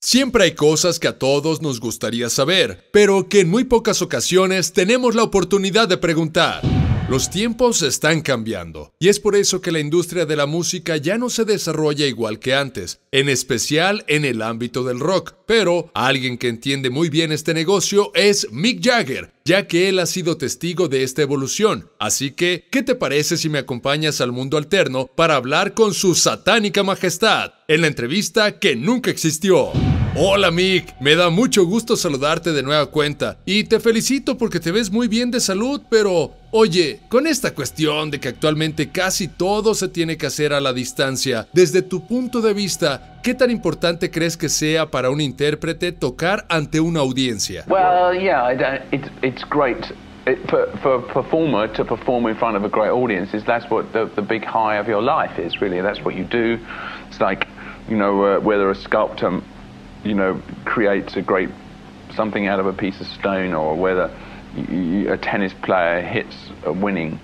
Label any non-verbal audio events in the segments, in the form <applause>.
Siempre hay cosas que a todos nos gustaría saber, pero que en muy pocas ocasiones tenemos la oportunidad de preguntar. Los tiempos están cambiando, y es por eso que la industria de la música ya no se desarrolla igual que antes, en especial en el ámbito del rock. Pero alguien que entiende muy bien este negocio es Mick Jagger, ya que él ha sido testigo de esta evolución. Así que, ¿qué te parece si me acompañas al mundo alterno para hablar con su satánica majestad en la entrevista que nunca existió? Hola Mick, me da mucho gusto saludarte de nueva cuenta y te felicito porque te ves muy bien de salud, pero oye, con esta cuestión de que actualmente casi todo se tiene que hacer a la distancia, desde tu punto de vista, ¿qué tan importante crees que sea para un intérprete tocar ante una audiencia? Well, yeah, it's, it's great. for, for a performer to perform in front of a great audience is that's what the, the big high of your life is really that's what you do it's like you know uh, whether a sculptor you know, creates a great something out of a piece of stone, or whether you, a tennis player hits a winning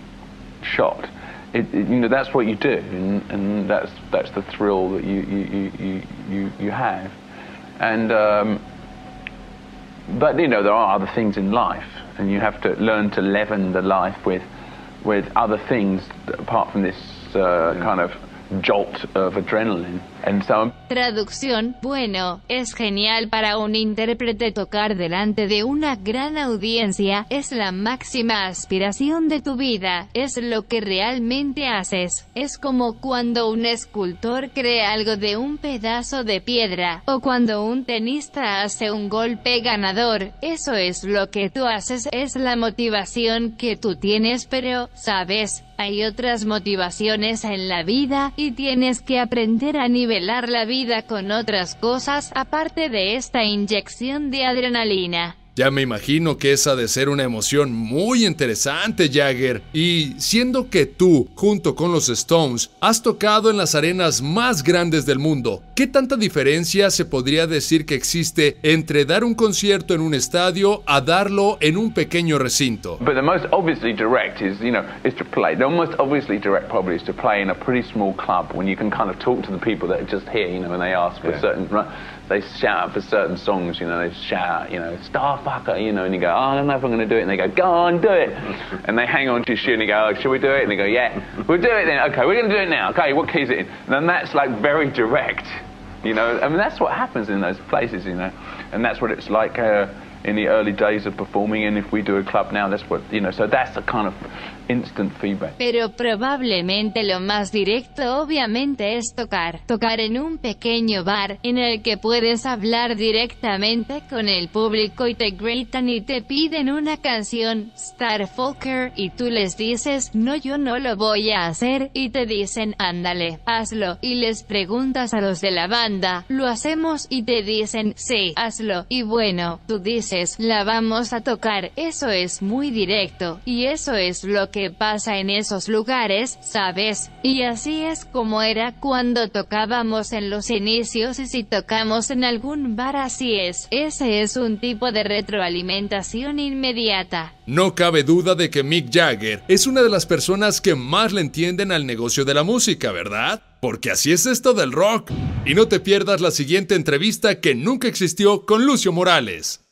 shot. It, it, you know, that's what you do, and, and, that's that's the thrill that you you you you, you have. And um, but you know, there are other things in life, and you have to learn to leaven the life with with other things apart from this uh, kind of jolt of adrenaline. Traducción, bueno, es genial para un intérprete tocar delante de una gran audiencia, es la máxima aspiración de tu vida, es lo que realmente haces. Es como cuando un escultor crea algo de un pedazo de piedra, o cuando un tenista hace un golpe ganador, eso es lo que tú haces, es la motivación que tú tienes, pero, sabes, hay otras motivaciones en la vida, y tienes que aprender a nivel la vida con otras cosas aparte de esta inyección de adrenalina. Ya me imagino que esa de ser una emoción muy interesante, Jagger. Y siendo que tú, junto con los Stones, has tocado en las arenas más grandes del mundo, ¿qué tanta diferencia se podría decir que existe entre dar un concierto en un estadio a darlo en un pequeño recinto? But the most obviously direct is, you know, is to play. The most obviously direct probably is to play in a pretty small club when you can kind of talk to the people that are just here, you know, when they ask for certain they shout for certain songs, you know, they shout, you know, Starfucker, you know, and you go, oh, I don't know if I'm going to do it. And they go, go on, do it. <laughs> and they hang on to your shoe and you go, oh, should we do it? And they go, yeah, we'll do it then. Okay, we're going to do it now. Okay, what key is it in? And then that's like very direct, you know. I mean, that's what happens in those places, you know. And that's what it's like uh, in the early days of performing. And if we do a club now, that's what, you know, so that's the kind of instant feedback. Pero probablemente lo más directo obviamente es tocar. Tocar en un pequeño bar, en el que puedes hablar directamente con el público y te gritan y te piden una canción, Star Folker, y tú les dices, no yo no lo voy a hacer, y te dicen, ándale, hazlo, y les preguntas a los de la banda, lo hacemos, y te dicen, sí, hazlo, y bueno, tú dices, la vamos a tocar, eso es muy directo, y eso es lo que pasa en esos lugares, ¿sabes? Y así es como era cuando tocábamos en los inicios y si tocamos en algún bar así es. Ese es un tipo de retroalimentación inmediata. No cabe duda de que Mick Jagger es una de las personas que más le entienden al negocio de la música, ¿verdad? Porque así es esto del rock. Y no te pierdas la siguiente entrevista que nunca existió con Lucio Morales.